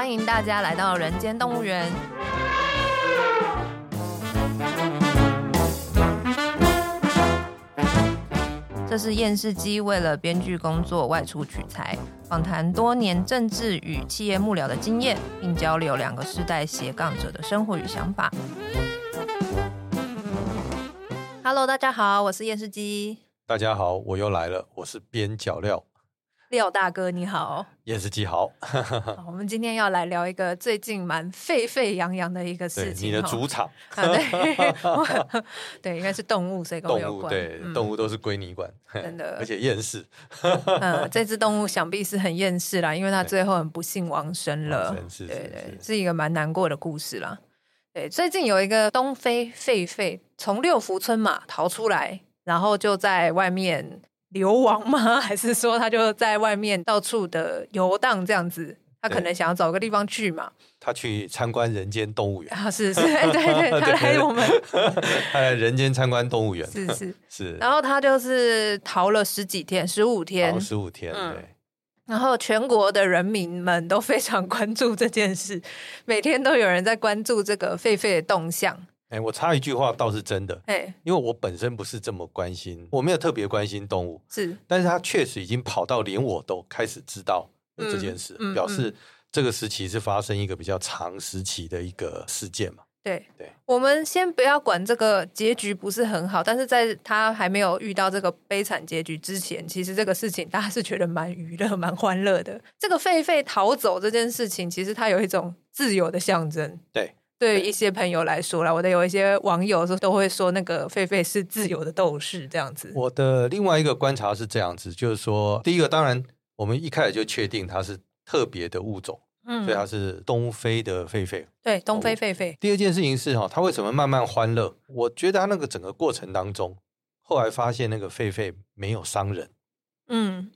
欢迎大家来到人间动物园。这是厌世姬为了编剧工作外出取材，访谈多年政治与企业幕僚的经验，并交流两个世代斜杠者的生活与想法。Hello，大家好，我是厌世姬。大家好，我又来了，我是边角料。廖大哥你好，厌世姬好。好，我们今天要来聊一个最近蛮沸沸扬扬的一个事情。你的主场，啊、对，对，应该是动物，所以跟我有关。对，嗯、动物都是归你管，真的，而且厌世。嗯，这只动物想必是很厌世啦，因为它最后很不幸亡身了。对对对，是一个蛮难过的故事啦。对，最近有一个东非狒狒从六福村嘛逃出来，然后就在外面。流亡吗？还是说他就在外面到处的游荡这样子？他可能想要找个地方去嘛？他去参观人间动物园啊！是是，对对，他来我们，他来人间参观动物园，是是是。然后他就是逃了十几天，十五天，十五天，嗯、对。然后全国的人民们都非常关注这件事，每天都有人在关注这个狒狒的动向。哎，我插一句话倒是真的，哎，因为我本身不是这么关心，我没有特别关心动物，是，但是它确实已经跑到连我都开始知道这件事，嗯嗯、表示这个时期是发生一个比较长时期的一个事件嘛。对对，我们先不要管这个结局不是很好，但是在他还没有遇到这个悲惨结局之前，其实这个事情大家是觉得蛮娱乐、蛮欢乐的。这个狒狒逃走这件事情，其实它有一种自由的象征。对。对于一些朋友来说啦，我的有一些网友说都会说那个狒狒是自由的斗士这样子。我的另外一个观察是这样子，就是说，第一个当然我们一开始就确定它是特别的物种，嗯，所以它是东非的狒狒。对，东非狒狒。第二件事情是哈，它为什么慢慢欢乐？我觉得它那个整个过程当中，后来发现那个狒狒没有伤人，嗯，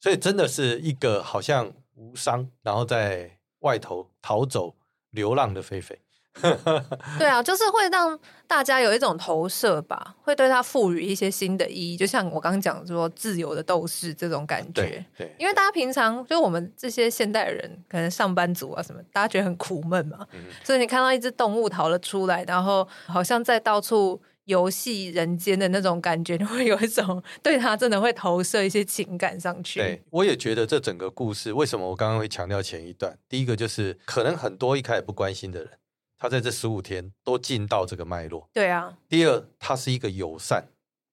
所以真的是一个好像无伤，然后在外头逃走流浪的狒狒。对啊，就是会让大家有一种投射吧，会对他赋予一些新的意义。就像我刚刚讲说，自由的斗士这种感觉。对，对，因为大家平常就我们这些现代人，可能上班族啊什么，大家觉得很苦闷嘛。嗯、所以你看到一只动物逃了出来，然后好像在到处游戏人间的那种感觉，你会有一种对他真的会投射一些情感上去。对，我也觉得这整个故事，为什么我刚刚会强调前一段？第一个就是可能很多一开始不关心的人。他在这十五天都进到这个脉络，对啊。第二，它是一个友善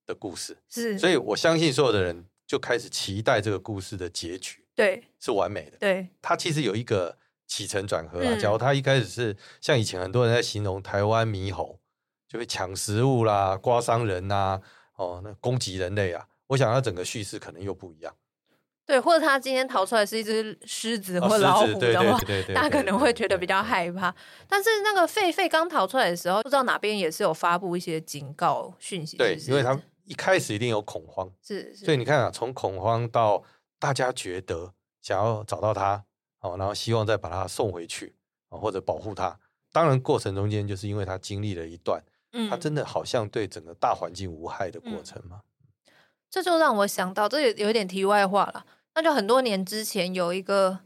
的故事，是，所以我相信所有的人就开始期待这个故事的结局，对，是完美的。对，它其实有一个起承转合啊。假如他一开始是像以前很多人在形容台湾猕猴，就会抢食物啦、刮伤人呐，哦，那攻击人类啊，我想它整个叙事可能又不一样。对，或者他今天逃出来是一只狮子或老虎的话，大家可能会觉得比较害怕。但是那个狒狒刚逃出来的时候，不知道哪边也是有发布一些警告讯息。对，因为他一开始一定有恐慌，是，是。所以你看啊，从恐慌到大家觉得想要找到他，哦，然后希望再把他送回去，或者保护他。当然，过程中间就是因为他经历了一段，他真的好像对整个大环境无害的过程嘛。这就让我想到，这有有点题外话了。那就很多年之前有一个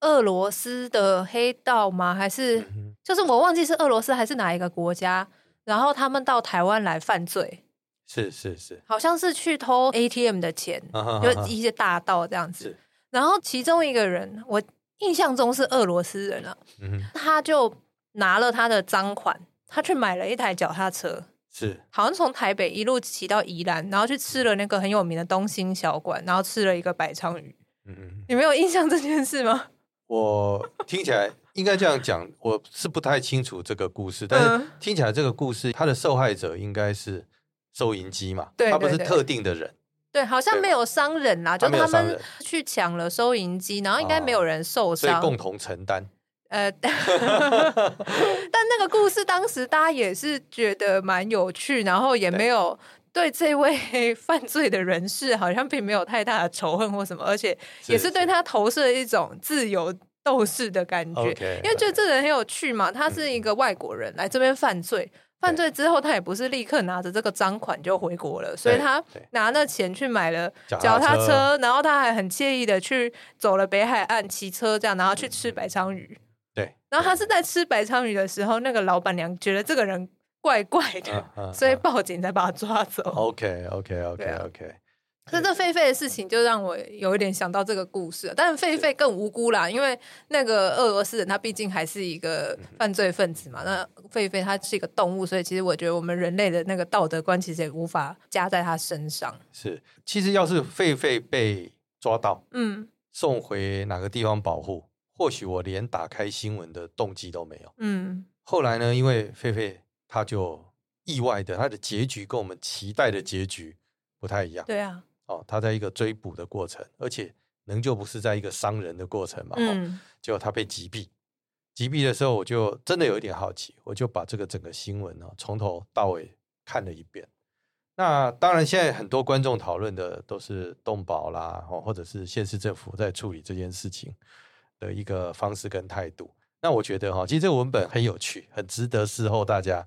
俄罗斯的黑道吗？还是就是我忘记是俄罗斯还是哪一个国家？然后他们到台湾来犯罪，是是是，好像是去偷 ATM 的钱，就一些大盗这样子。然后其中一个人，我印象中是俄罗斯人啊，他就拿了他的赃款，他去买了一台脚踏车。是，好像从台北一路骑到宜兰，然后去吃了那个很有名的东兴小馆，然后吃了一个白鲳鱼。嗯嗯，你没有印象这件事吗？我听起来应该这样讲，我是不太清楚这个故事，但是听起来这个故事，它的受害者应该是收银机嘛？对，他不是特定的人。对，好像没有伤人啦，就他们去抢了收银机，然后应该没有人受伤，所以共同承担。呃，但那个故事当时大家也是觉得蛮有趣，然后也没有对。这位犯罪的人士好像并没有太大的仇恨或什么，而且也是对他投射一种自由斗士的感觉，因为觉得这人很有趣嘛。他是一个外国人来这边犯罪，犯罪之后他也不是立刻拿着这个赃款就回国了，所以他拿那钱去买了脚踏车，然后他还很惬意的去走了北海岸骑车这样，然后去吃白鲳鱼。对。然后他是在吃白鲳鱼的时候，那个老板娘觉得这个人怪怪的，啊啊啊、所以报警才把他抓走。OK，OK，OK，OK。可是这狒狒的事情就让我有一点想到这个故事，但是狒狒更无辜啦，因为那个俄罗斯人他毕竟还是一个犯罪分子嘛。那狒狒它是一个动物，所以其实我觉得我们人类的那个道德观其实也无法加在他身上。是，其实要是狒狒被抓到，嗯，送回哪个地方保护，或许我连打开新闻的动机都没有。嗯，后来呢，因为狒狒他就意外的，他的结局跟我们期待的结局不太一样。对啊。哦，他在一个追捕的过程，而且仍旧不是在一个伤人的过程嘛。嗯，结果他被击毙，击毙的时候，我就真的有一点好奇，我就把这个整个新闻呢从头到尾看了一遍。那当然，现在很多观众讨论的都是动保啦，或者是县市政府在处理这件事情的一个方式跟态度。那我觉得哈，其实这个文本很有趣，很值得事后大家。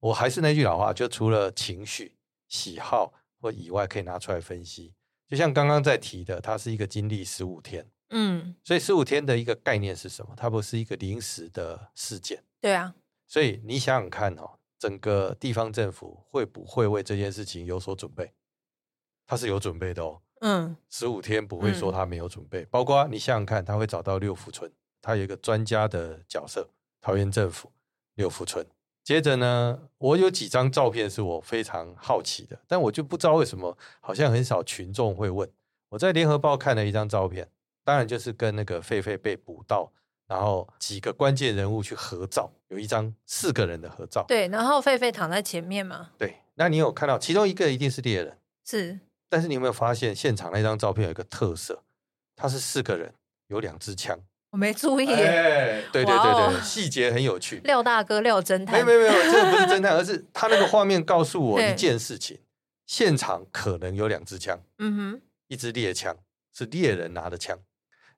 我还是那句老话，就除了情绪、喜好。或以外可以拿出来分析，就像刚刚在提的，它是一个经历十五天，嗯，所以十五天的一个概念是什么？它不是一个临时的事件，对啊，所以你想想看哦，整个地方政府会不会为这件事情有所准备？他是有准备的哦，嗯，十五天不会说他没有准备，嗯，包括你想想看，他会找到六福村，他有一个专家的角色，桃园政府六福村。接着呢，我有几张照片是我非常好奇的，但我就不知道为什么，好像很少群众会问。我在联合报看了一张照片，当然就是跟那个狒狒被捕到，然后几个关键人物去合照，有一张四个人的合照。对，然后狒狒躺在前面嘛。对，那你有看到其中一个一定是猎人，是。但是你有没有发现现场那张照片有一个特色，他是四个人，有两支枪。我没注意，哎，对对对对，细节很有趣。廖大哥，廖侦探，没有没有没有，这个不是侦探，而是他那个画面告诉我 一件事情：现场可能有两支枪，嗯哼，一支猎枪是猎人拿的枪，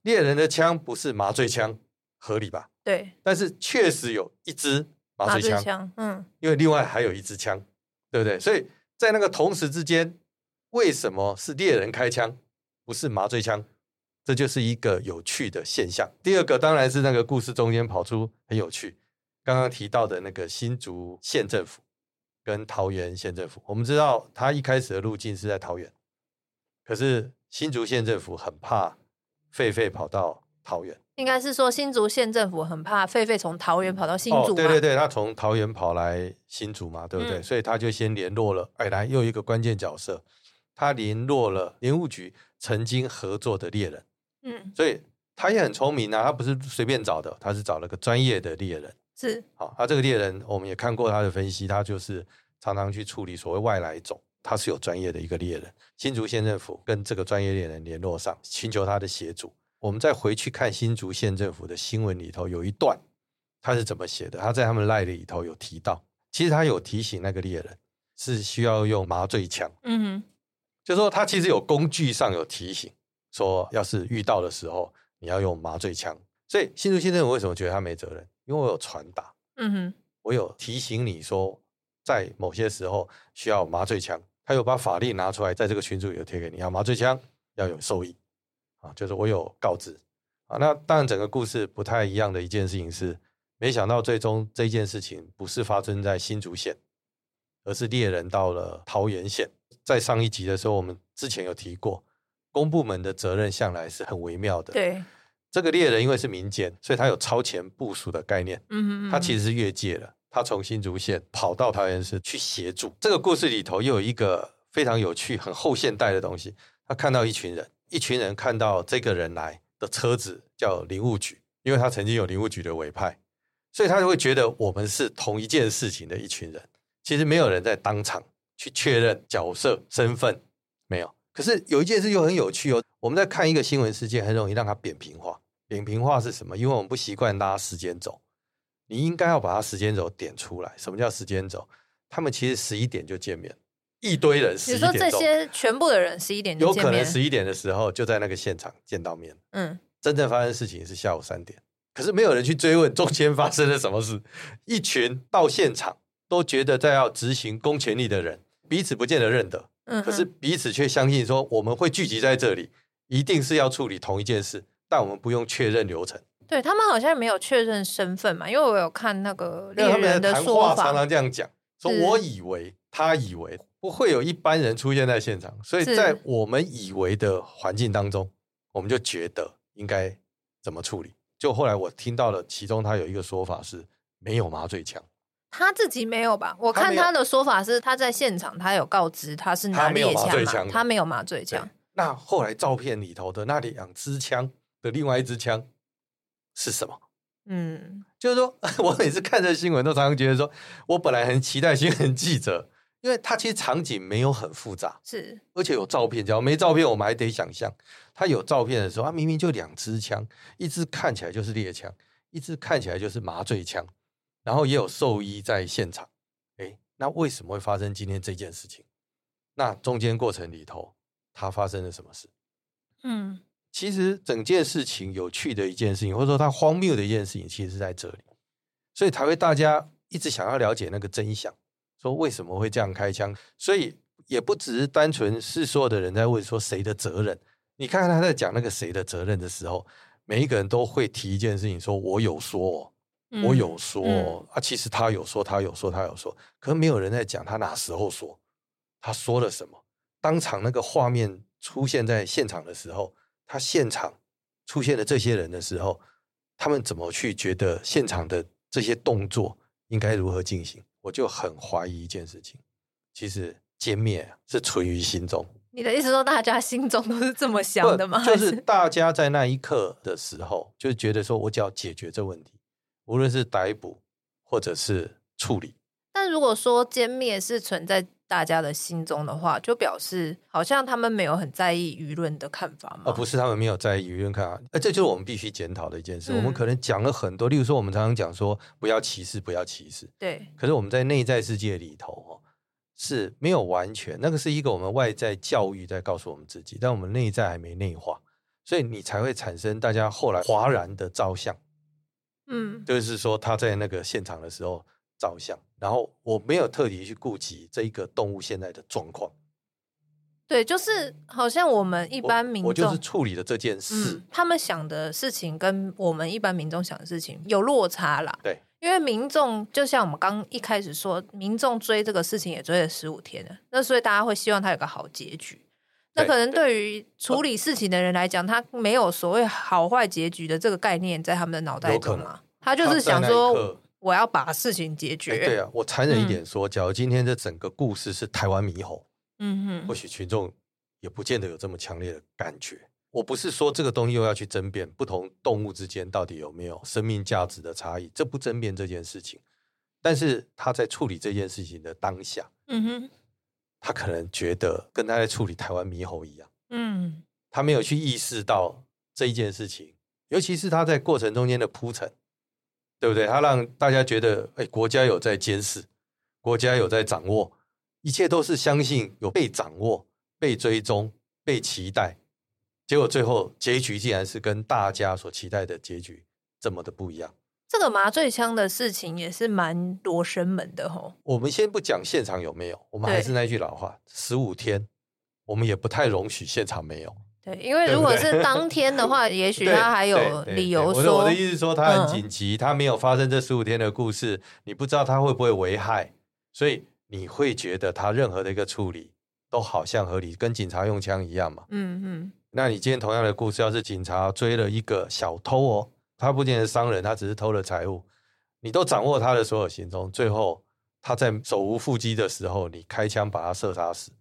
猎人的枪不是麻醉枪，合理吧？对，但是确实有一支麻醉枪，嗯，因为另外还有一支枪，对不对？所以在那个同时之间，为什么是猎人开枪，不是麻醉枪？这就是一个有趣的现象。第二个当然是那个故事中间跑出很有趣，刚刚提到的那个新竹县政府跟桃园县政府。我们知道他一开始的路径是在桃园，可是新竹县政府很怕狒狒跑到桃园。应该是说新竹县政府很怕狒狒从桃园跑到新竹。对对对，他从桃园跑来新竹嘛，对不对？嗯、所以他就先联络了，哎，来又一个关键角色，他联络了林务局曾经合作的猎人。嗯，所以他也很聪明啊，他不是随便找的，他是找了个专业的猎人。是，好，他这个猎人我们也看过他的分析，他就是常常去处理所谓外来种，他是有专业的一个猎人。新竹县政府跟这个专业猎人联络上，寻求他的协助。我们再回去看新竹县政府的新闻里头，有一段他是怎么写的？他在他们赖里头有提到，其实他有提醒那个猎人是需要用麻醉枪。嗯哼，就是说他其实有工具上有提醒。说，要是遇到的时候，你要用麻醉枪。所以新竹县政府为什么觉得他没责任？因为我有传达，嗯哼，我有提醒你说，在某些时候需要麻醉枪。他有把法令拿出来，在这个群组有贴给你，要麻醉枪，要有收益啊，就是我有告知啊。那当然，整个故事不太一样的一件事情是，没想到最终这件事情不是发生在新竹县，而是猎人到了桃园县。在上一集的时候，我们之前有提过。公部门的责任向来是很微妙的。对，这个猎人因为是民间，所以他有超前部署的概念。嗯嗯，他其实是越界了，他从新竹县跑到桃园市去协助。这个故事里头又有一个非常有趣、很后现代的东西。他看到一群人，一群人看到这个人来的车子叫林务局，因为他曾经有林务局的委派，所以他就会觉得我们是同一件事情的一群人。其实没有人在当场去确认角色身份，没有。可是有一件事又很有趣哦，我们在看一个新闻事件，很容易让它扁平化。扁平化是什么？因为我们不习惯拉时间轴，你应该要把它时间轴点出来。什么叫时间轴？他们其实十一点就见面，一堆人十一点。你说这些全部的人十一点？有可能十一点的时候就在那个现场见到面。嗯，真正发生事情是下午三点，可是没有人去追问中间发生了什么事。一群到现场都觉得在要执行公权力的人，彼此不见得认得。可是彼此却相信说，我们会聚集在这里，一定是要处理同一件事，但我们不用确认流程。对他们好像没有确认身份嘛，因为我有看那个猎人的说法，常常这样讲，说我以为他以为不会有一般人出现在现场，所以在我们以为的环境当中，我们就觉得应该怎么处理。就后来我听到了，其中他有一个说法是没有麻醉枪，他自己没有吧？我看他的说法是他在现场，他有告知他是拿猎枪，他没有麻醉枪。那后来照片里头的那两支枪的另外一支枪是什么？嗯，就是说 我每次看这新闻都常常觉得说，我本来很期待新闻记者，因为他其实场景没有很复杂，是而且有照片，只要没照片我们还得想象。他有照片的时候，他明明就两支枪，一支看起来就是猎枪，一支看起来就是麻醉枪，然后也有兽医在现场。诶，那为什么会发生今天这件事情？那中间过程里头。它发生了什么事？嗯，其实整件事情有趣的一件事情，或者说它荒谬的一件事情，其实是在这里，所以才会大家一直想要了解那个真相，说为什么会这样开枪？所以也不只是单纯是所有的人在问说谁的责任。你看看他在讲那个谁的责任的时候，每一个人都会提一件事情，说我有说，我有说、嗯、啊，其实他有说，他有说，他有说，可是没有人在讲他哪时候说，他说了什么。当场那个画面出现在现场的时候，他现场出现了这些人的时候，他们怎么去觉得现场的这些动作应该如何进行？我就很怀疑一件事情，其实歼灭是存于心中。你的意思说，大家心中都是这么想的吗？就是大家在那一刻的时候，就觉得说我只要解决这问题，无论是逮捕或者是处理。但如果说歼灭是存在大家的心中的话，就表示好像他们没有很在意舆论的看法吗？而不是他们没有在意舆论看法，呃，这就是我们必须检讨的一件事。嗯、我们可能讲了很多，例如说，我们常常讲说不要歧视，不要歧视。对。可是我们在内在世界里头，哦，是没有完全，那个是一个我们外在教育在告诉我们自己，但我们内在还没内化，所以你才会产生大家后来哗然的照相。嗯，就是说他在那个现场的时候。照相，然后我没有特地去顾及这一个动物现在的状况。对，就是好像我们一般民众，我就是处理的这件事，嗯，他们想的事情跟我们一般民众想的事情有落差啦。对，因为民众就像我们刚一开始说，民众追这个事情也追了十五天了，那所以大家会希望他有个好结局。那可能对于处理事情的人来讲，他没有所谓好坏结局的这个概念在他们的脑袋中嘛，他就是想说。我要把事情解决。对啊，我残忍一点说，假如今天这整个故事是台湾猕猴，嗯哼，或许群众也不见得有这么强烈的感觉。我不是说这个东西又要去争辩不同动物之间到底有没有生命价值的差异，这不争辩这件事情。但是他在处理这件事情的当下，嗯哼，他可能觉得跟他在处理台湾猕猴一样，嗯，他没有去意识到这一件事情，尤其是他在过程中间的铺陈。对不对？他让大家觉得，哎，国家有在监视，国家有在掌握，一切都是相信有被掌握、被追踪、被期待。结果最后结局竟然是跟大家所期待的结局这么的不一样。这个麻醉枪的事情也是蛮罗生门的吼。我们先不讲现场有没有，我们还是那句老话：十五天，我们也不太容许现场没有。对，因为如果是当天的话，也许他还有理由说。我的意思是说，他很紧急，嗯、他没有发生这十五天的故事，你不知道他会不会危害，所以你会觉得他任何的一个处理都好像合理，跟警察用枪一样嘛。嗯嗯。那你今天同样的故事，要是警察追了一个小偷哦，他不仅是商人，他只是偷了财物，你都掌握他的所有行踪，最后他在手无缚鸡的时候，你开枪把他射杀死。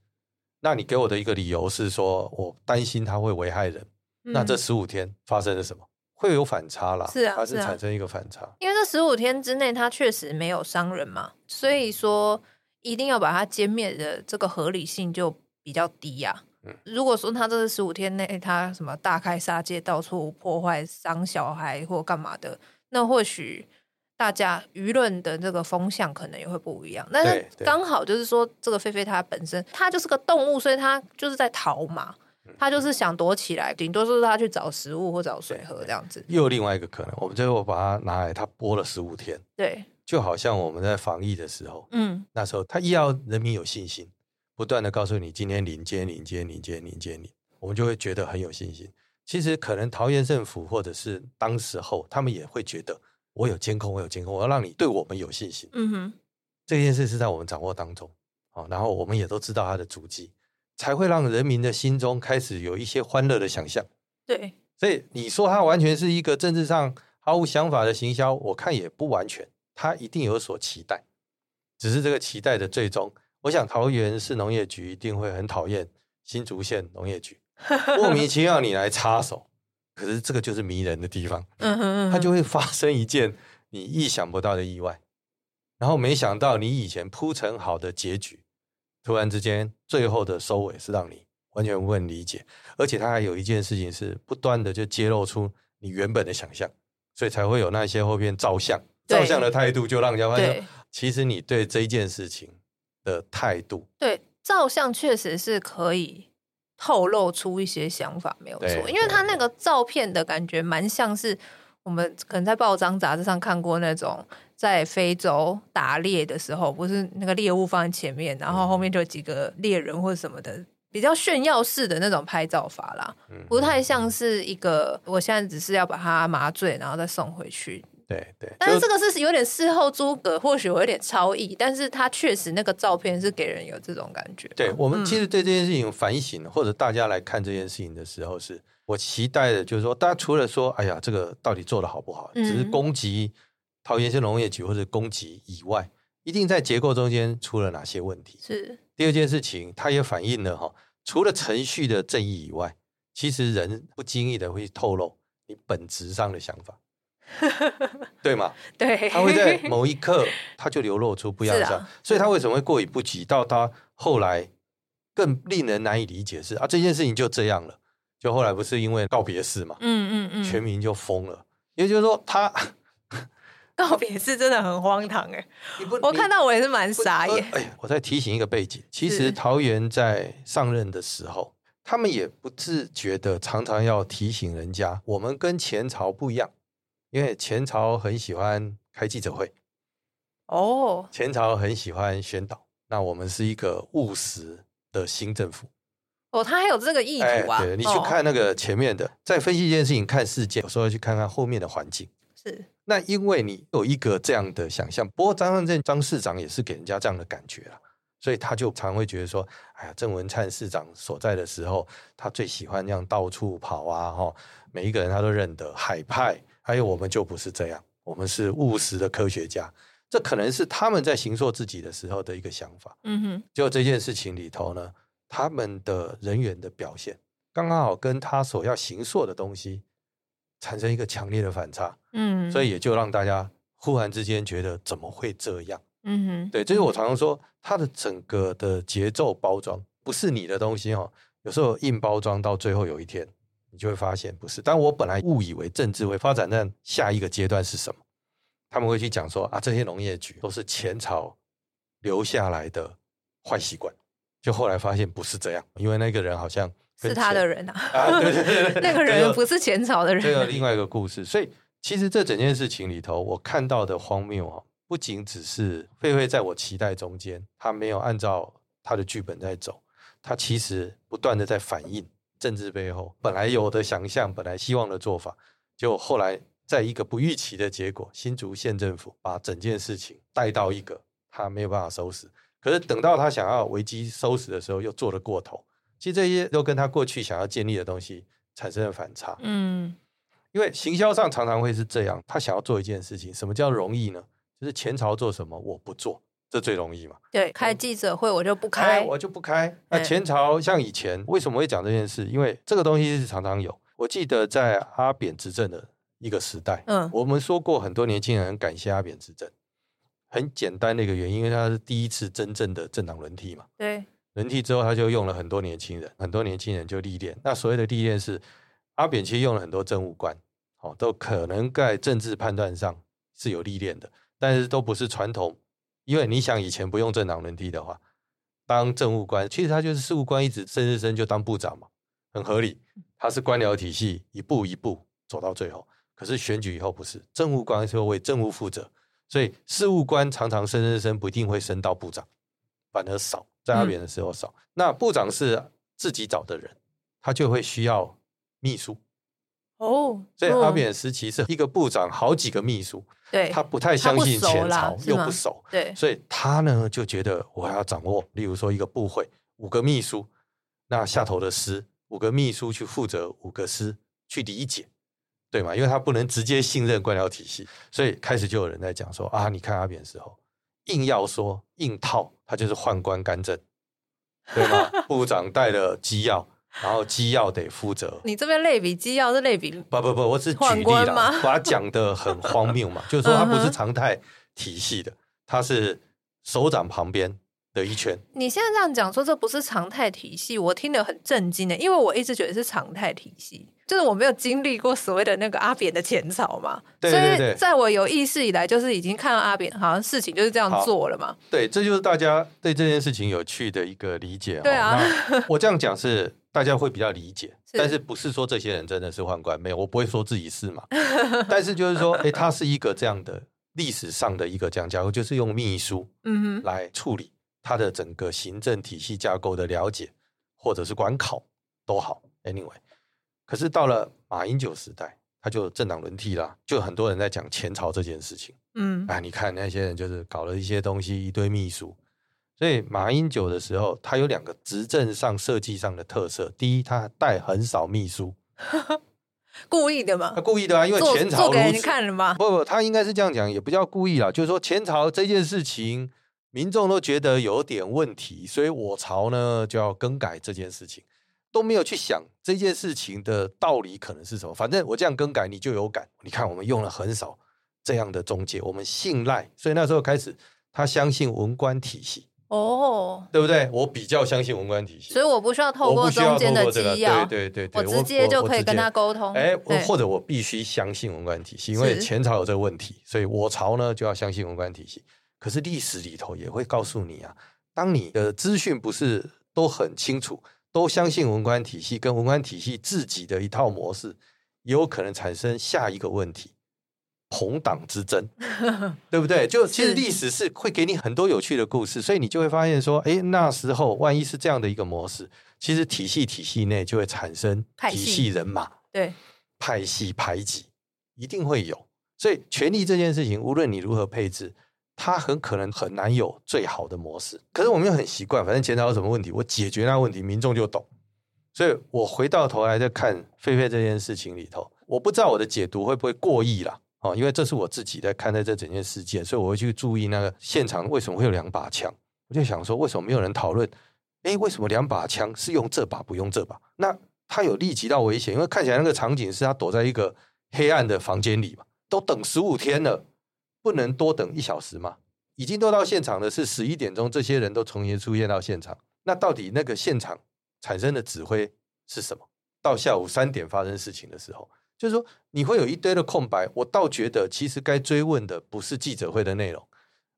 那你给我的一个理由是说，我担心他会危害人。嗯、那这十五天发生了什么？会有反差啦，是啊，还是产生一个反差？啊、因为这十五天之内他确实没有伤人嘛，所以说一定要把他歼灭的这个合理性就比较低呀、啊。嗯，如果说他这十五天内他什么大开杀戒，到处破坏、伤小孩或干嘛的，那或许。大家舆论的这个风向可能也会不一样，但是刚好就是说，这个菲菲它本身它就是个动物，所以它就是在逃嘛，它就是想躲起来，顶多是它去找食物或找水喝这样子。又有另外一个可能，我们最后把它拿来，它播了十五天，对，就好像我们在防疫的时候，嗯，那时候他一要人民有信心，不断的告诉你今天领监领监领监领监领，我们就会觉得很有信心。其实可能桃园政府或者是当时候，他们也会觉得我有监控，我有监控，我要让你对我们有信心。嗯哼，这件事是在我们掌握当中啊，然后我们也都知道他的足迹，才会让人民的心中开始有一些欢乐的想象。对，所以你说他完全是一个政治上毫无想法的行销，我看也不完全，他一定有所期待，只是这个期待的最终，我想桃园市农业局一定会很讨厌新竹县农业局。莫名其妙你来插手，可是这个就是迷人的地方，嗯哼，它就会发生一件你意想不到的意外，然后没想到你以前铺陈好的结局，突然之间最后的收尾是让你完全无法理解，而且它还有一件事情是不断的就揭露出你原本的想象，所以才会有那些后边照相，照相的态度就让人家发现，其实你对这件事情的态度，对，照相确实是可以。透露出一些想法没有错，因为他那个照片的感觉蛮像是我们可能在报章杂志上看过那种在非洲打猎的时候，不是那个猎物放在前面，然后后面就有几个猎人或者什么的，比较炫耀式的那种拍照法啦，不太像是一个我现在只是要把它麻醉，然后再送回去。对对，但是这个是有点事后诸葛，或许有点超意，但是他确实那个照片是给人有这种感觉。对，我们其实对这件事情反省，嗯、或者大家来看这件事情的时候是，是我期待的，就是说，大家除了说，哎呀，这个到底做的好不好，只是攻击桃园县农业局或者攻击以外，一定在结构中间出了哪些问题？是第二件事情，它也反映了哈，除了程序的正义以外，其实人不经意的会透露你本质上的想法。对吗？对，他会在某一刻，他就流露出不一样的所以他为什么会过犹不及？到他后来更令人难以理解是啊，这件事情就这样了。就后来不是因为告别式嘛，嗯嗯嗯，全民就疯了。也就是说，他 告别式真的很荒唐哎，我看到我也是蛮傻眼。哎，我再提醒一个背景，其实桃园在上任的时候，他们也不自觉的常常要提醒人家，我们跟前朝不一样。因为前朝很喜欢开记者会，哦，前朝很喜欢宣导。那我们是一个务实的新政府。哦，他还有这个意图啊？对，你去看那个前面的，在分析一件事情、看事件，有时候要去看看后面的环境。是。那因为你有一个这样的想象，不过张善政张市长也是给人家这样的感觉了，所以他就常会觉得说：“哎呀，郑文灿市长所在的时候，他最喜欢这样到处跑啊，哈，每一个人他都认得，海派。”还有，我们就不是这样，我们是务实的科学家。这可能是他们在行塑自己的时候的一个想法。嗯哼，就这件事情里头呢，他们的人员的表现刚刚好跟他所要行塑的东西产生一个强烈的反差。嗯，所以也就让大家忽然之间觉得怎么会这样？嗯哼，对，这是我常常说，他的整个的节奏包装不是你的东西哦。有时候硬包装到最后有一天。你就会发现不是，但我本来误以为政治会发展在下一个阶段是什么？他们会去讲说啊，这些农业局都是前朝留下来的坏习惯，就后来发现不是这样，因为那个人好像是他的人啊，啊对对对，那个人不是前朝的人，这个另外一个故事。所以其实这整件事情里头，我看到的荒谬啊，不仅只是狒狒在我期待中间，他没有按照他的剧本在走，他其实不断的在反映。政治背后本来有的想象，本来希望的做法，就后来在一个不预期的结果，新竹县政府把整件事情带到一个他没有办法收拾。可是等到他想要危机收拾的时候，又做得过头。其实这些都跟他过去想要建立的东西产生了反差。嗯，因为行销上常常会是这样，他想要做一件事情，什么叫容易呢？就是前朝做什么，我不做。这最容易嘛？对，开记者会我就不开，我就不开。那前朝像以前为什么会讲这件事？因为这个东西是常常有。我记得在阿扁执政的一个时代，嗯，我们说过很多年轻人很感谢阿扁执政，很简单的一个原因，因为他是第一次真正的政党轮替嘛。对，轮替之后他就用了很多年轻人，很多年轻人就历练。那所谓的历练是阿扁其实用了很多政务官，哦，都可能在政治判断上是有历练的，但是都不是传统。因为你想以前不用政党轮替的话，当政务官，其实他就是事务官，一直升升升就当部长嘛，很合理。他是官僚体系一步一步走到最后。可是选举以后不是，政务官是会为政务负责，所以事务官常常升升升不一定会升到部长，反而少，在那边的时候少。嗯、那部长是自己找的人，他就会需要秘书，哦，所以阿扁时期是一个部长，好几个秘书，对，他不太相信前朝，又不熟，对，所以他呢就觉得我还要掌握，例如说一个部会五个秘书，那下头的司五个秘书去负责五个司去理解，对吗？因为他不能直接信任官僚体系，所以开始就有人在讲说啊，你看阿扁的时候，硬要说硬套，他就是宦官干政，对吗？部长带了机要。然后机要得负责，你这边类比机要是类比，不不不，我只是举例了，把它讲的很荒谬嘛，就是说它不是常态体系的，它是手掌旁边的一圈。你现在这样讲说这不是常态体系，我听得很震惊的，因为我一直觉得是常态体系，就是我没有经历过所谓的那个阿扁的前朝嘛，对对对，所以在我有意识以来，就是已经看到阿扁好像事情就是这样做了嘛。对，这就是大家对这件事情有趣的一个理解。对啊，我这样讲是。大家会比较理解，但是不是说这些人真的是宦官？没有，我不会说自己是嘛。但是就是说，哎，他是一个这样的历史上的一个这样架构，就是用秘书嗯来处理他的整个行政体系架构的了解，或者是管考都好。Anyway，可是到了马英九时代，他就政党轮替了，就很多人在讲前朝这件事情。嗯，啊，你看那些人就是搞了一些东西，一堆秘书。所以马英九的时候，他有两个执政上设计上的特色。第一，他带很少秘书，故意的嘛？他故意的啊，因为前朝给你看了吗？不不，他应该是这样讲，也不叫故意啦。就是说前朝这件事情，民众都觉得有点问题，所以我朝呢就要更改这件事情，都没有去想这件事情的道理可能是什么。反正我这样更改，你就有感。你看，我们用了很少这样的中介，我们信赖，所以那时候开始，他相信文官体系。哦，对不对？我比较相信文官体系，所以我不需要透过中间的机要，对对对，我直接就可以跟他沟通。哎，或者我必须相信文官体系，因为前朝有这个问题，所以我朝呢就要相信文官体系。可是历史里头也会告诉你啊，当你的资讯不是都很清楚，都相信文官体系，跟文官体系自己的一套模式，也有可能产生下一个问题。朋党之争，对不对？就其实历史是会给你很多有趣的故事，所以你就会发现说，哎，那时候万一是这样的一个模式，其实体系体系内就会产生体系人马，对派系排挤一定会有。所以权力这件事情，无论你如何配置，它很可能很难有最好的模式。可是我们又很习惯，反正前朝有什么问题，我解决那问题，民众就懂。所以我回到头来再看狒狒这件事情里头，我不知道我的解读会不会过意了。哦，因为这是我自己在看待这整件事件，所以我会去注意那个现场为什么会有两把枪。我就想说，为什么没有人讨论？诶，为什么两把枪是用这把不用这把？那他有立即到危险，因为看起来那个场景是他躲在一个黑暗的房间里嘛，都等十五天了，不能多等一小时吗？已经都到现场的是十一点钟，这些人都重新出现到现场，那到底那个现场产生的指挥是什么？到下午三点发生事情的时候。就是说，你会有一堆的空白。我倒觉得，其实该追问的不是记者会的内容，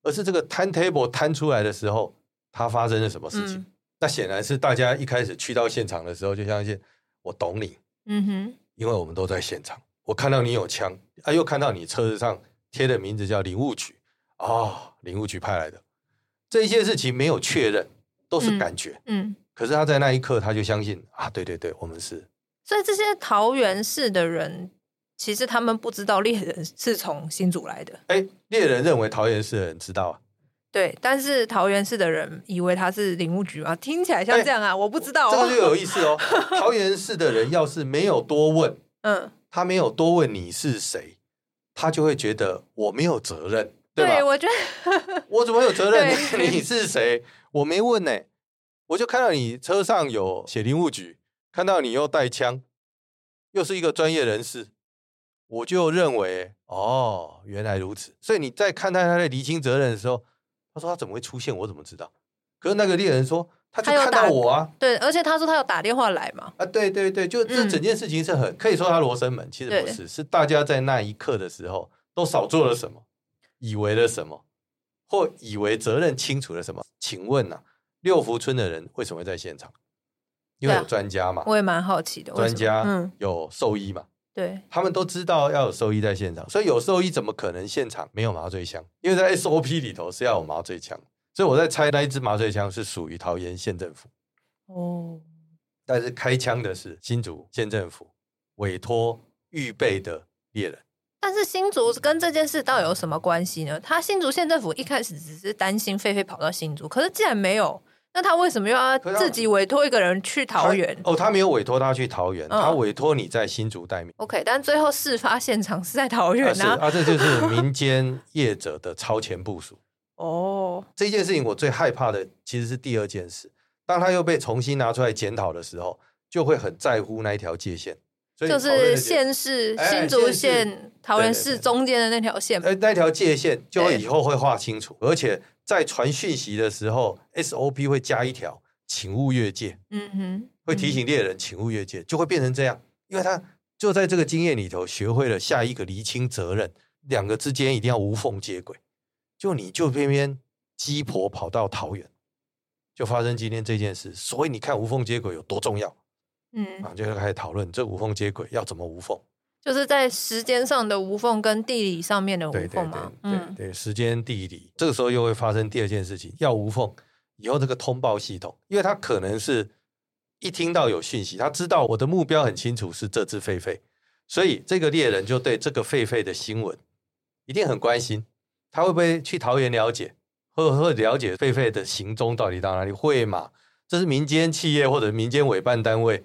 而是这个 timetable 摊出来的时候，它发生了什么事情。嗯、那显然是大家一开始去到现场的时候，就相信我懂你，嗯哼，因为我们都在现场。我看到你有枪，啊，又看到你车子上贴的名字叫林务局，哦，林务局派来的。这一些事情没有确认，都是感觉，嗯。嗯，可是他在那一刻，他就相信啊，对对对，我们是。所以这些桃园市的人，其实他们不知道猎人是从新竹来的。哎，猎人认为桃园市的人知道啊。对，但是桃园市的人以为他是林务局啊，听起来像这样啊，我不知道。这个就有意思哦。桃园市的人要是没有多问，嗯，他没有多问你是谁，他就会觉得我没有责任，对吧？对，我觉得 我怎么有责任？你是谁？我没问呢，我就看到你车上有写林务局。看到你又带枪，又是一个专业人士，我就认为哦，原来如此。所以你在看待他的厘清责任的时候，他说他怎么会出现？我怎么知道？可是那个猎人说，他就看到我啊。对，而且他说他有打电话来嘛。啊，对对对，就这整件事情是很、嗯、可以说他罗生门，其实不是，是大家在那一刻的时候都少做了什么，以为了什么，或以为责任清楚了什么？请问啊，六福村的人为什么会在现场？因为有专家嘛，我也蛮好奇的。专家，嗯，有兽医嘛？对，他们都知道要有兽医在现场，所以有兽医怎么可能现场没有麻醉枪？因为在 SOP 里头是要有麻醉枪，所以我在猜那一支麻醉枪是属于桃园县政府哦，但是开枪的是新竹县政府委托预备的猎人。但是新竹跟这件事到底有什么关系呢？他新竹县政府一开始只是担心狒狒跑到新竹，可是既然没有，那他为什么又要自己委托一个人去桃园？哦，他没有委托他去桃园，他委托你在新竹待命。嗯、OK，但最后事发现场是在桃园啊，啊，这就是民间业者的超前部署。哦，这件事情我最害怕的其实是第二件事，当他又被重新拿出来检讨的时候，就会很在乎那一条界限。就是县市新竹县桃园市中间的那条线，哎，那条界线就会以后会画清楚，而且在传讯息的时候，SOP 会加一条，请勿越界。嗯哼，会提醒猎人请勿越界，就会变成这样，因为他就在这个经验里头学会了下一个厘清责任，两个之间一定要无缝接轨。就你就偏偏鸡婆跑到桃园，就发生今天这件事，所以你看无缝接轨有多重要。嗯，啊，就开始讨论这无缝接轨要怎么无缝，就是在时间上的无缝跟地理上面的无缝嘛。对对对，对，对，时间地理，这个时候又会发生第二件事情，要无缝以后这个通报系统，因为他可能是一听到有讯息，他知道我的目标很清楚是这只狒狒，所以这个猎人就对这个狒狒的新闻一定很关心，他会不会去桃园了解，或者会了解狒狒的行踪到底到哪里？会吗？这是民间企业或者民间委办单位。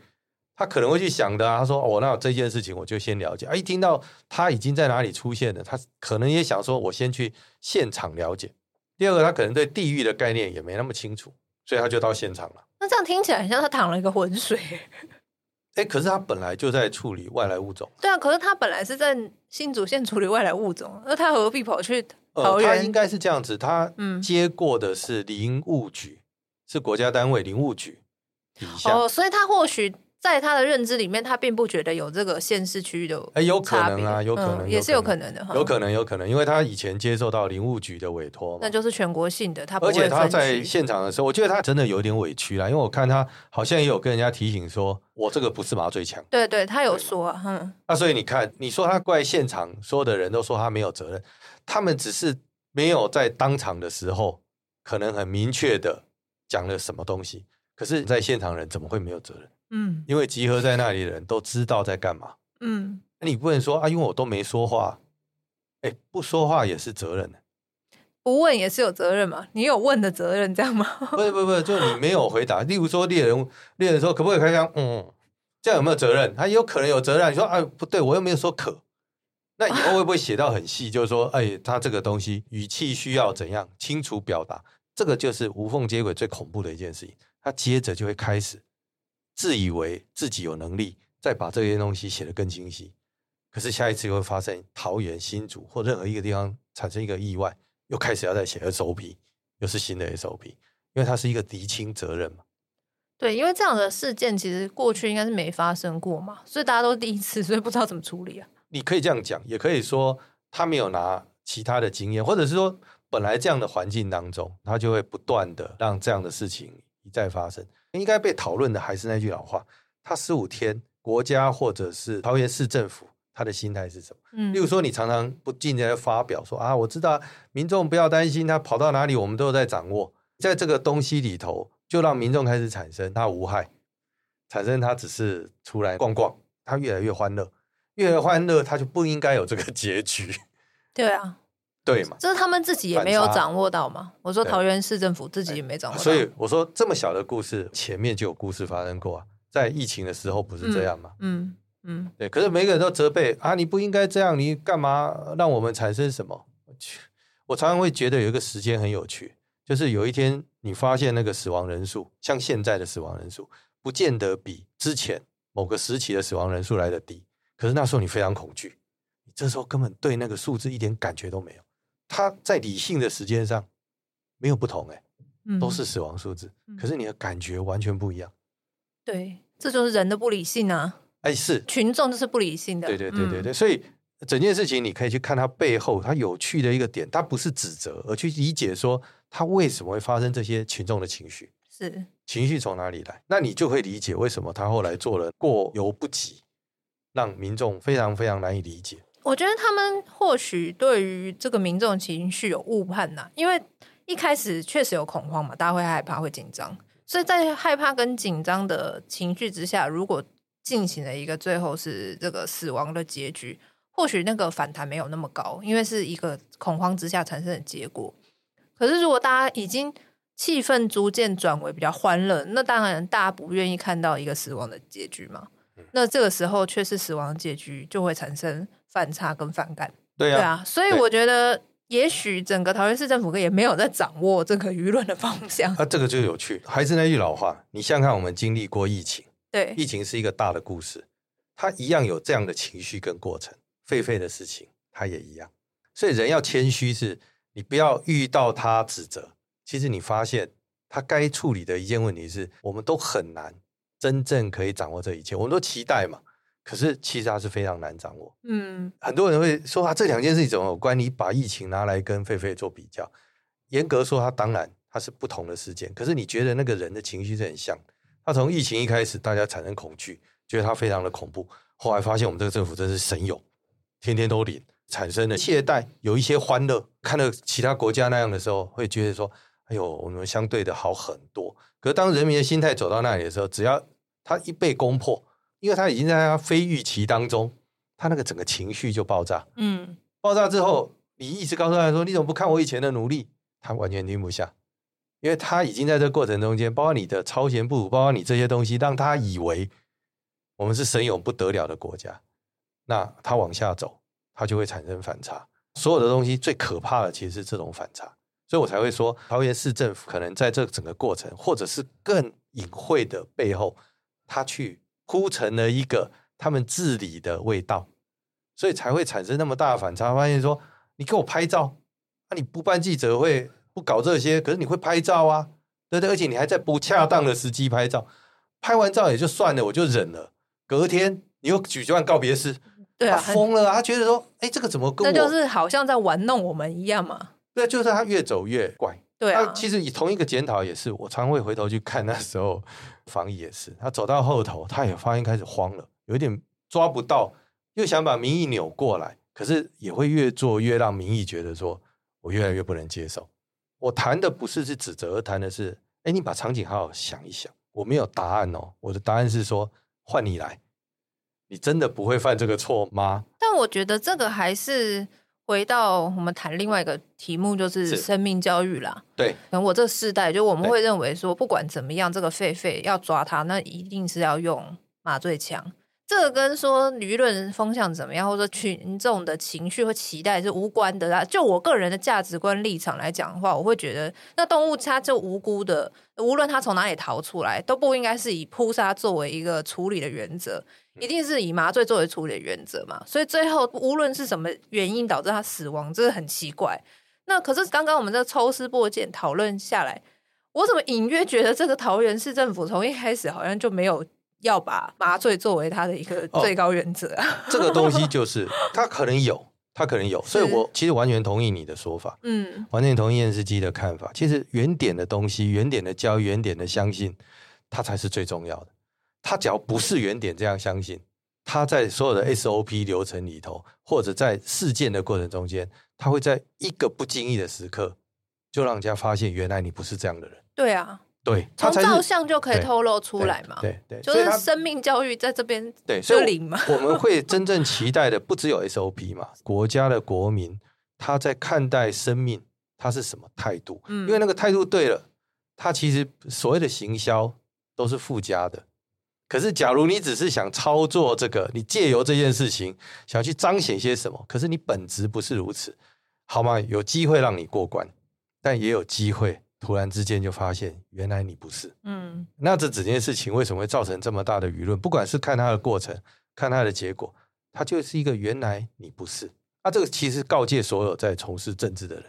他可能会去想的啊，他说：“哦，那这件事情我就先了解。”啊，一听到他已经在哪里出现了，他可能也想说：“我先去现场了解。”第二个，他可能对地域的概念也没那么清楚，所以他就到现场了。那这样听起来很像他淌了一个浑水。哎，可是他本来就在处理外来物种。对啊，可是他本来是在新竹县处理外来物种，那他何必跑去桃园？呃，他应该是这样子，他接过的是林务局，嗯，是国家单位林务局。哦，所以他或许。在他的认知里面，他并不觉得有这个县市区域的，哎，有可能啊，有可能，也是有可能的，有可能，有可能，因为他以前接受到林务局的委托，那就是全国性的，他而且他在现场的时候，我觉得他真的有点委屈啦，因为我看他好像也有跟人家提醒说，我这个不是麻醉枪，对对，他有说，嗯，那所以你看，你说他怪现场，所有的人都说他没有责任，他们只是没有在当场的时候，可能很明确的讲了什么东西，可是，在现场人怎么会没有责任？嗯，因为集合在那里的人都知道在干嘛。嗯，那你不能说啊，因为我都没说话，哎，不说话也是责任的，不问也是有责任嘛？你有问的责任，这样吗？不是不是不是，就你没有回答。例如说猎人，猎人说可不可以开枪？嗯，这样有没有责任？他有可能有责任。你说啊，不对，我又没有说可。那以后会不会写到很细？就是说，哎，他这个东西语气需要怎样清楚表达？这个就是无缝接轨最恐怖的一件事情。他接着就会开始。自以为自己有能力，再把这些东西写得更清晰，可是下一次又会发生桃园、新竹或任何一个地方产生一个意外，又开始要再写 SOP，又是新的 SOP，因为它是一个厘清责任嘛。对，因为这样的事件其实过去应该是没发生过嘛，所以大家都第一次，所以不知道怎么处理啊。你可以这样讲，也可以说他没有拿其他的经验，或者是说本来这样的环境当中，他就会不断的让这样的事情一再发生。应该被讨论的还是那句老话，他十五天，国家或者是桃园市政府，他的心态是什么？嗯，例如说，你常常不进来发表说啊，我知道民众不要担心，他跑到哪里，我们都有在掌握。在这个东西里头，就让民众开始产生他无害，产生他只是出来逛逛，他越来越欢乐，越来越欢乐，他就不应该有这个结局。对啊。对嘛？这是他们自己也没有掌握到嘛？我说桃园市政府自己也没掌握到，所以我说这么小的故事，前面就有故事发生过啊。在疫情的时候不是这样吗？嗯嗯，对。可是每个人都责备啊，你不应该这样，你干嘛让我们产生什么？我常常会觉得有一个时间很有趣，就是有一天你发现那个死亡人数，像现在的死亡人数，不见得比之前某个时期的死亡人数来得低。可是那时候你非常恐惧，你这时候根本对那个数字一点感觉都没有。他在理性的时间上没有不同，欸，哎，都是死亡数字，嗯，可是你的感觉完全不一样。对，这就是人的不理性啊！哎，是群众就是不理性的。对对对对对，所以整件事情你可以去看它背后它有趣的一个点，它不是指责，而去理解说它为什么会发生这些群众的情绪，是情绪从哪里来？那你就会理解为什么他后来做了过犹不及，让民众非常非常难以理解。我觉得他们或许对于这个民众情绪有误判呐，因为一开始确实有恐慌嘛，大家会害怕、会紧张，所以在害怕跟紧张的情绪之下，如果进行了一个最后是这个死亡的结局。或许那个反弹没有那么高，因为是一个恐慌之下产生的结果。可是如果大家已经气氛逐渐转为比较欢乐，那当然大家不愿意看到一个死亡的结局嘛。那这个时候却是死亡的结局，就会产生反差跟反感。对啊，对啊，所以我觉得。也许整个桃园市政府也没有在掌握这个舆论的方向。啊，这个就有趣。还是那句老话，你想想看，我们经历过疫情，对，疫情是一个大的故事，它一样有这样的情绪跟过程。狒狒的事情，它也一样。所以人要谦虚，是你不要遇到他指责。其实你发现他该处理的一件问题是，我们都很难真正可以掌握这一切。我们都期待嘛。可是其实它是非常难掌握。嗯，很多人会说啊，这两件事情怎么有关？你把疫情拿来跟狒狒做比较，严格说，它当然它是不同的事件。可是你觉得那个人的情绪是很像。他从疫情一开始，大家产生恐惧，觉得它非常的恐怖。后来发现我们这个政府真是神勇，天天都领，产生了懈怠，有一些欢乐。看到其他国家那样的时候，会觉得说，哎呦，我们相对的好很多。可是当人民的心态走到那里的时候，只要他一被攻破。因为他已经在他非预期当中，他那个整个情绪就爆炸。嗯，爆炸之后，你一直告诉他说：“你怎么不看我以前的努力？”他完全听不下，因为他已经在这过程中间，包括你的超前部署，包括你这些东西，让他以为我们是神勇不得了的国家。那他往下走，他就会产生反差。所有的东西最可怕的其实是这种反差，所以我才会说，桃园市政府可能在这整个过程，或者是更隐晦的背后，他去。铺成了一个他们治理的味道，所以才会产生那么大的反差。发现说，你给我拍照，那、啊、你不办记者会，不搞这些，可是你会拍照啊，对对，而且你还在不恰当的时机拍照，拍完照也就算了，我就忍了。隔天你又举办告别式，对啊，疯了啊，他觉得说，哎，这个怎么跟我，那就是好像在玩弄我们一样嘛？对，就是他越走越怪。对啊，其实以同一个检讨也是，我常会回头去看那时候防疫也是，他走到后头，他也发现开始慌了，有点抓不到，又想把民意扭过来，可是也会越做越让民意觉得说我越来越不能接受。我谈的不是是指责，而谈的是，哎，你把场景好好想一想，我没有答案哦，我的答案是说换你来，你真的不会犯这个错吗？但我觉得这个还是。回到我们谈另外一个题目，就是生命教育啦。对，可能我这世代，就我们会认为说，不管怎么样，这个狒狒要抓它，那一定是要用麻醉枪。这个跟说舆论风向怎么样，或者说群众的情绪和期待是无关的啦。就我个人的价值观立场来讲的话，我会觉得，那动物它就无辜的，无论它从哪里逃出来，都不应该是以扑杀作为一个处理的原则。一定是以麻醉作为处理的原则嘛，所以最后无论是什么原因导致他死亡，这是很奇怪。那可是刚刚我们在抽丝剥茧讨论下来，我怎么隐约觉得这个桃园市政府从一开始好像就没有要把麻醉作为他的一个最高原则啊？哦，这个东西 就是他可能有，他可能有，所以我其实完全同意你的说法，嗯，完全同意验尸机的看法。其实原点的东西，原点的教育，原点的相信，它才是最重要的。他只要不是原点这样相信，他在所有的 SOP 流程里头，或者在事件的过程中间，他会在一个不经意的时刻，就让人家发现原来你不是这样的人。对啊，对，从照相就可以透露出来嘛。对对，对，就是生命教育在这边对，所以 我们会真正期待的不只有 SOP 嘛，国家的国民他在看待生命他是什么态度？嗯，因为那个态度对了，他其实所谓的行销都是附加的。可是，假如你只是想操作这个，你借由这件事情想去彰显些什么，可是你本质不是如此，好吗？有机会让你过关，但也有机会突然之间就发现原来你不是。嗯，那这整件事情为什么会造成这么大的舆论？不管是看它的过程，看它的结果，它就是一个原来你不是。那这个其实告诫所有在从事政治的人，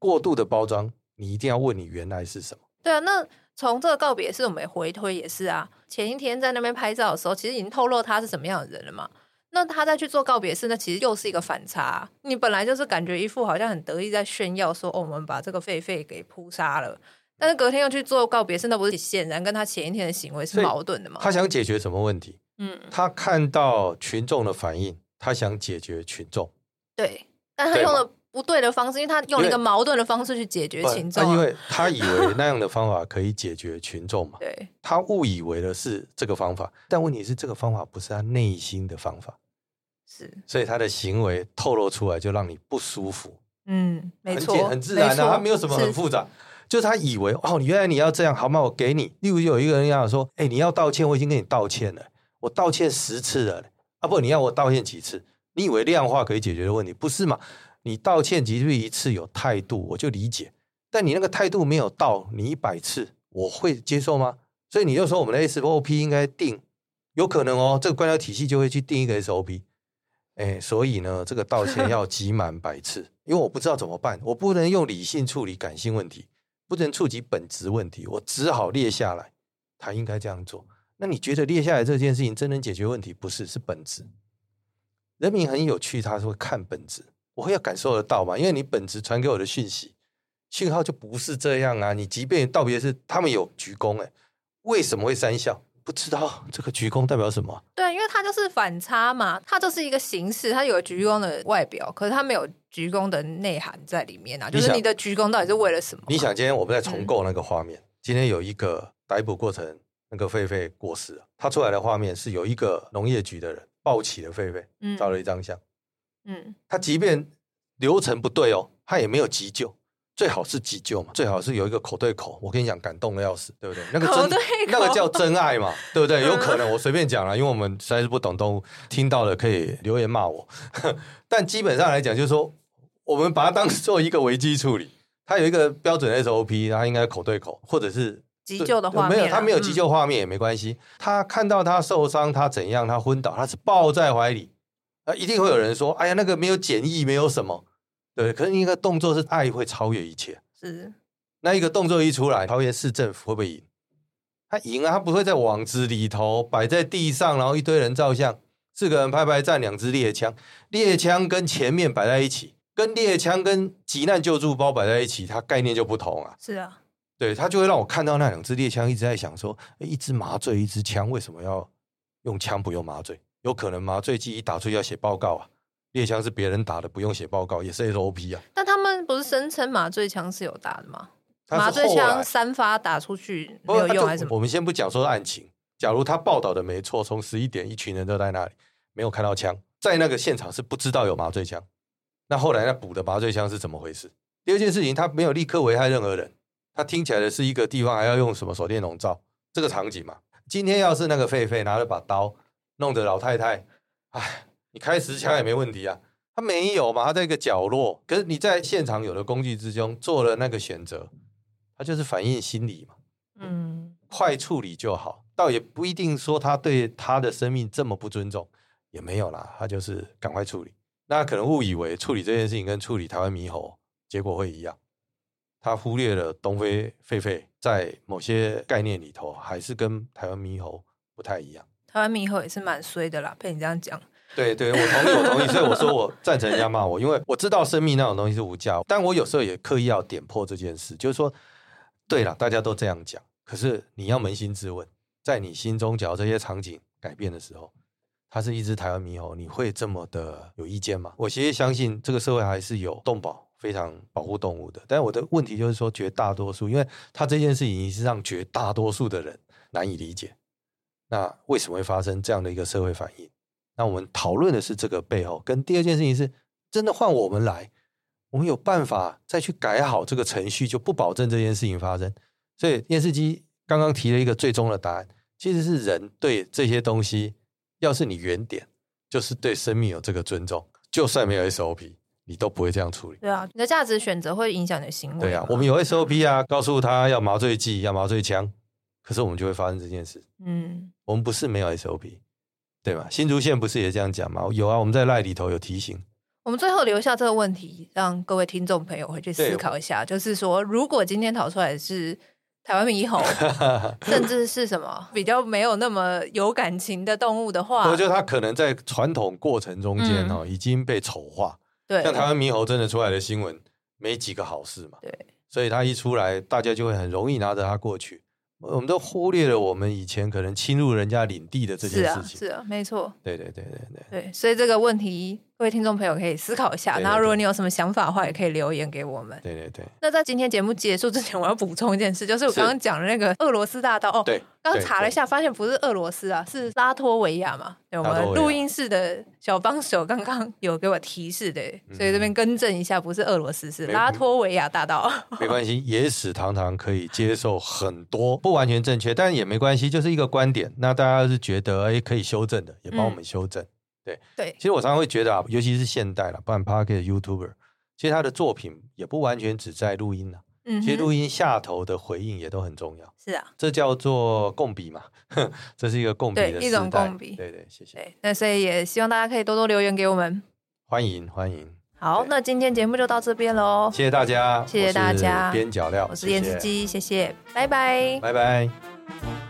过度的包装，你一定要问你原来是什么。对啊，那。从这个告别式，我们回推也是啊。前一天在那边拍照的时候，其实已经透露他是什么样的人了嘛。那他再去做告别式，那其实又是一个反差。你本来就是感觉一副好像很得意在炫耀说，说哦，我们把这个狒狒给扑杀了。但是隔天又去做告别式，那不是显然跟他前一天的行为是矛盾的吗？他想解决什么问题？嗯，他看到群众的反应，他想解决群众。对，但他用的不对的方式，因为他用了一个矛盾的方式去解决群众。因为他以为那样的方法可以解决群众嘛。对，他误以为的是这个方法，但问题是这个方法不是他内心的方法，是，所以他的行为透露出来就让你不舒服。嗯，没错，很自然的、啊，他没有什么很复杂，是就是他以为哦，你原来你要这样，好吗？我给你。例如有一个人要说，哎，你要道歉，我已经跟你道歉了，我道歉十次了，啊不，你要我道歉几次？你以为量化可以解决的问题，不是嘛？你道歉几次一次有态度，我就理解。但你那个态度没有到，你一百次我会接受吗？所以你就说我们的 SOP 应该定，有可能哦，这个官僚体系就会去定一个 SOP。哎，所以呢，这个道歉要集满百次，因为我不知道怎么办，我不能用理性处理感性问题，不能触及本质问题，我只好列下来，他应该这样做。那你觉得列下来这件事情真能解决问题？不是，是本质。人民很有趣，他是会看本质，我会要感受得到嘛？因为你本质传给我的讯息讯号就不是这样啊！你即便道别是他们有鞠躬，哎，为什么会三笑？不知道这个鞠躬代表什么？对，因为它就是反差嘛，它就是一个形式，它有鞠躬的外表，可是它没有鞠躬的内涵在里面啊。就是你的鞠躬到底是为了什么？你想，今天我们在重构那个画面，嗯、今天有一个逮捕过程，那个狒狒过世了，他出来的画面是有一个农业局的人抱起了狒狒，照了一张相。嗯，他即便流程不对哦，他也没有急救。最好是急救嘛，最好是有一个口对口。我跟你讲，感动的要死，对不对？那个真，那个叫真爱嘛，对不对？有可能我随便讲了，因为我们实在是不懂动物，听到了可以留言骂我。但基本上来讲，就是说，我们把它当做一个危机处理，它有一个标准 SOP，它应该口对口，或者是急救的画面。没有，他没有急救画面也没关系。他看到他受伤，他怎样，他昏倒，他是抱在怀里，啊，一定会有人说，哎呀，那个没有检疫，没有什么。对，可是一个动作是爱会超越一切。是，那一个动作一出来，桃园市政府会不会赢？他赢啊，他不会在网子里头摆在地上，然后一堆人照相，四个人拍拍站，两支猎枪，猎枪跟前面摆在一起，跟猎枪跟急难救助包摆在一起，它概念就不同啊。是啊，对，他就会让我看到那两支猎枪，一直在想说，一支麻醉，一支枪，为什么要用枪不用麻醉？有可能麻醉剂一打出去要写报告啊。猎枪是别人打的，不用写报告，也是 SOP 啊。但他们不是声称麻醉枪是有打的吗？麻醉枪三发打出去没有用还是什么？我们先不讲说案情。假如他报道的没错，从十一点一群人都在那里，没有看到枪，在那个现场是不知道有麻醉枪。那后来那补的麻醉枪是怎么回事？第二件事情，他没有立刻危害任何人。他听起来的是一个地方还要用什么手电笼照这个场景嘛？今天要是那个狒狒拿了把刀，弄得老太太，哎。你开十枪也没问题啊，他没有嘛，他在一个角落。可是你在现场有的工具之中做了那个选择，他就是反映心理嘛。嗯，快处理就好，倒也不一定说他对他的生命这么不尊重，也没有啦，他就是赶快处理。那可能误以为处理这件事情跟处理台湾猕猴结果会一样，他忽略了东非狒狒在某些概念里头还是跟台湾猕猴不太一样。台湾猕猴也是蛮衰的啦，被你这样讲。对对，我同意，我同意，所以我说我 赞成人家骂我，因为我知道生命那种东西是无价，但我有时候也刻意要点破这件事，就是说，对了，大家都这样讲，可是你要扪心自问，在你心中，假如这些场景改变的时候，它是一只台湾猕猴，你会这么的有意见吗？我其实相信这个社会还是有动保非常保护动物的，但我的问题就是说，绝大多数，因为它这件事情是让绝大多数的人难以理解，那为什么会发生这样的一个社会反应？那我们讨论的是这个背后，跟第二件事情是，真的换我们来，我们有办法再去改好这个程序，就不保证这件事情发生。所以电视机刚刚提了一个最终的答案，其实是人对这些东西，要是你原点就是对生命有这个尊重，就算没有 SOP，你都不会这样处理。对啊，你的价值选择会影响你的行为。对啊，我们有 SOP 啊，告诉他要麻醉剂，要麻醉枪，可是我们就会发生这件事。嗯，我们不是没有 SOP。对吧？新竹县不是也这样讲吗？有啊，我们在赖里头有提醒。我们最后留下这个问题，让各位听众朋友回去思考一下。就是说，如果今天逃出来的是台湾猕猴，甚至是什么比较没有那么有感情的动物的话，我觉得它可能在传统过程中间哦，已经被丑化。对，像台湾猕猴真的出来的新闻，没几个好事嘛。对，所以它一出来，大家就会很容易拿着它过去。我们都忽略了我们以前可能侵入人家领地的这件事情。是啊，是啊，没错。对对对对对。对，所以这个问题各位听众朋友可以思考一下，然后如果你有什么想法的话，也可以留言给我们。对对对。那在今天节目结束之前，我要补充一件事，就是我刚刚讲的那个俄罗斯大道哦。对。刚查了一下，发现不是俄罗斯啊，是拉脱维亚嘛。对，我们录音室的小帮手刚刚有给我提示的，所以这边更正一下，不是俄罗斯，是拉脱维亚大道。没关系，野史堂堂可以接受很多不完全正确，但也没关系，就是一个观点。那大家是觉得哎可以修正的，也帮我们修正。对对，其实我常常会觉得啊，尤其是现代了，不然 Podcast YouTuber，其实他的作品也不完全只在录音了，嗯，其实录音下头的回应也都很重要。是啊，这叫做共笔嘛，这是一个共笔的一种共笔。对对，谢谢。对，那所以也希望大家可以多多留言给我们，欢迎欢迎。好，那今天节目就到这边喽，谢谢大家，谢谢大家。边角料，我是颜子鸡，谢谢，拜拜，拜拜。